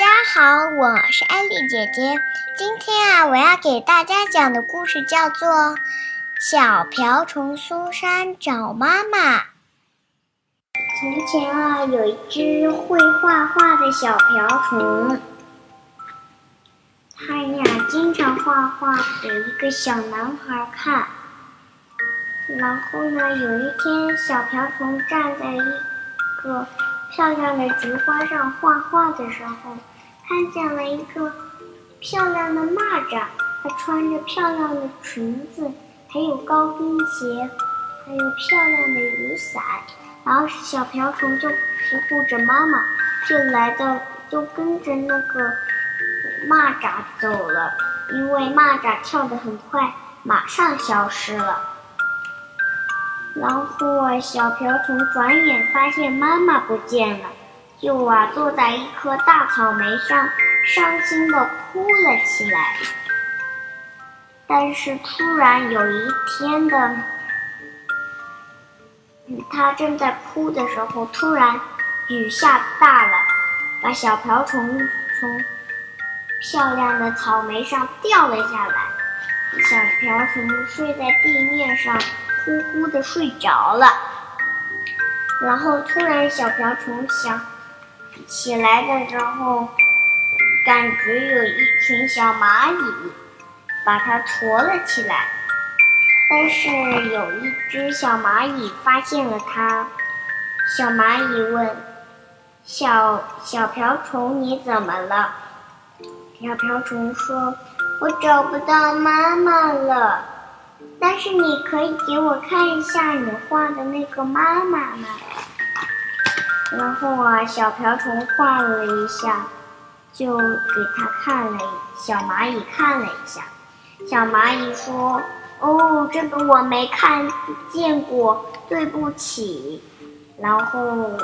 大家好，我是艾丽姐姐。今天啊，我要给大家讲的故事叫做《小瓢虫苏珊找妈妈》。从前啊，有一只会画画的小瓢虫，它呀经常画画给一个小男孩看。然后呢，有一天，小瓢虫站在一个漂亮的菊花上画画的时候，看见了一个漂亮的蚂蚱，它穿着漂亮的裙子，还有高跟鞋，还有漂亮的雨伞。然后小瓢虫就不顾着妈妈，就来到，就跟着那个蚂蚱走了。因为蚂蚱跳得很快，马上消失了。然后啊，小瓢虫转眼发现妈妈不见了，就啊坐在一棵大草莓上，伤心的哭了起来。但是突然有一天的，他正在哭的时候，突然雨下大了，把小瓢虫从漂亮的草莓上掉了下来。小瓢虫睡在地面上。呼呼的睡着了，然后突然小瓢虫想起来的时候，感觉有一群小蚂蚁把它驮了起来。但是有一只小蚂蚁发现了它，小蚂蚁问：“小小瓢虫，你怎么了？”小瓢虫说：“我找不到妈妈了。”但是你可以给我看一下你画的那个妈妈吗？然后啊，小瓢虫画了一下，就给他看了，小蚂蚁看了一下。小蚂蚁说：“哦，这个我没看见过，对不起。”然后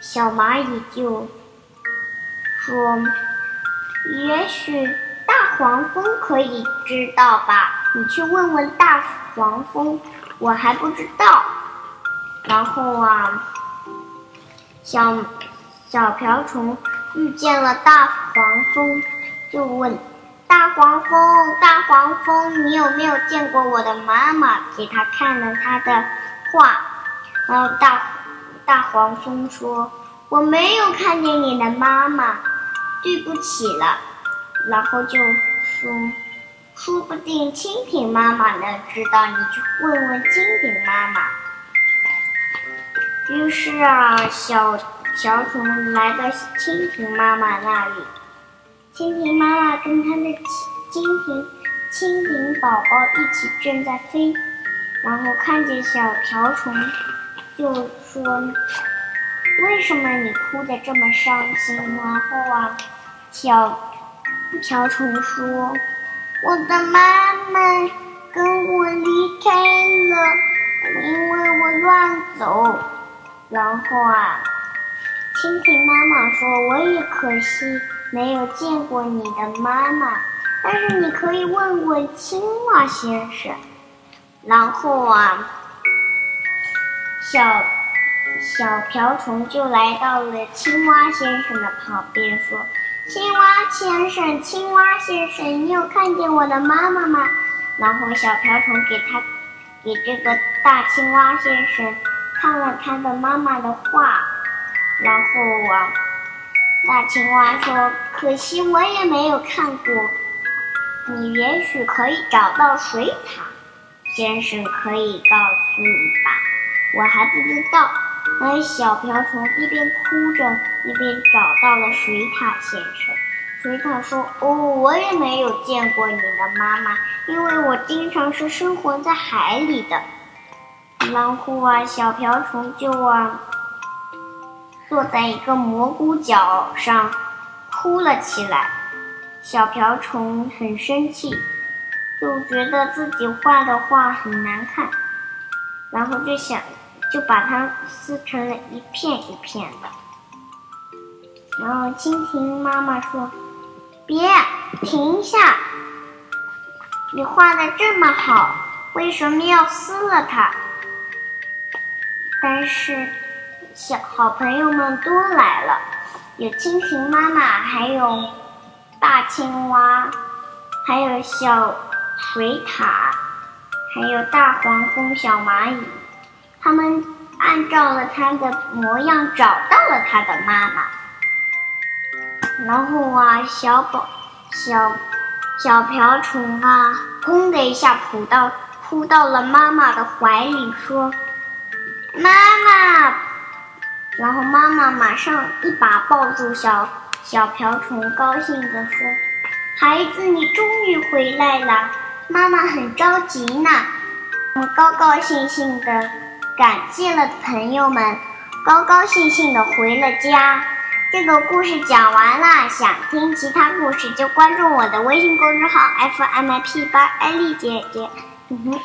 小蚂蚁就说：“也许大黄蜂可以知道吧。”你去问问大黄蜂，我还不知道。然后啊，小小瓢虫遇见了大黄蜂，就问大黄蜂：“大黄蜂，你有没有见过我的妈妈？”给他看了他的画，然后大大黄蜂说：“我没有看见你的妈妈，对不起了。”然后就说。说不定蜻蜓妈妈能知道，你去问问蜻蜓妈妈。于是啊，小瓢虫来到蜻蜓妈妈那里，蜻蜓妈妈跟它的蜻蜓蜻蜓宝宝一起正在飞，然后看见小瓢虫，就说：“为什么你哭得这么伤心？”然后啊，小瓢虫说。我的妈妈跟我离开了，因为我乱走。然后啊，蜻蜓妈妈说：“我也可惜没有见过你的妈妈，但是你可以问问青蛙先生。”然后啊，小小瓢虫就来到了青蛙先生的旁边，说。青蛙先生，青蛙先生，你有看见我的妈妈吗？然后小瓢虫给他，给这个大青蛙先生看了他的妈妈的画，然后啊，大青蛙说：“可惜我也没有看过，你也许可以找到水獭先生，可以告诉你吧，我还不知道。”而小瓢虫一边哭着。一边找到了水獭先生，水獭说：“哦，我也没有见过你的妈妈，因为我经常是生活在海里的。”然后啊，小瓢虫就啊，坐在一个蘑菇角上，哭了起来。小瓢虫很生气，就觉得自己画的画很难看，然后就想，就把它撕成了一片一片的。然后蜻蜓妈妈说：“别，停下！你画的这么好，为什么要撕了它？”但是，小好朋友们都来了，有蜻蜓妈妈，还有大青蛙，还有小水獭，还有大黄蜂、小蚂蚁。他们按照了他的模样找到了他的妈妈。然后啊，小宝、小小瓢虫啊，砰的一下扑到扑到了妈妈的怀里，说：“妈妈。”然后妈妈马上一把抱住小小瓢虫，高兴地说：“孩子，你终于回来了，妈妈很着急呢。”我高高兴兴的感谢了朋友们，高高兴兴地回了家。这个故事讲完了，想听其他故事就关注我的微信公众号 f m i p 八艾丽姐姐。嗯哼。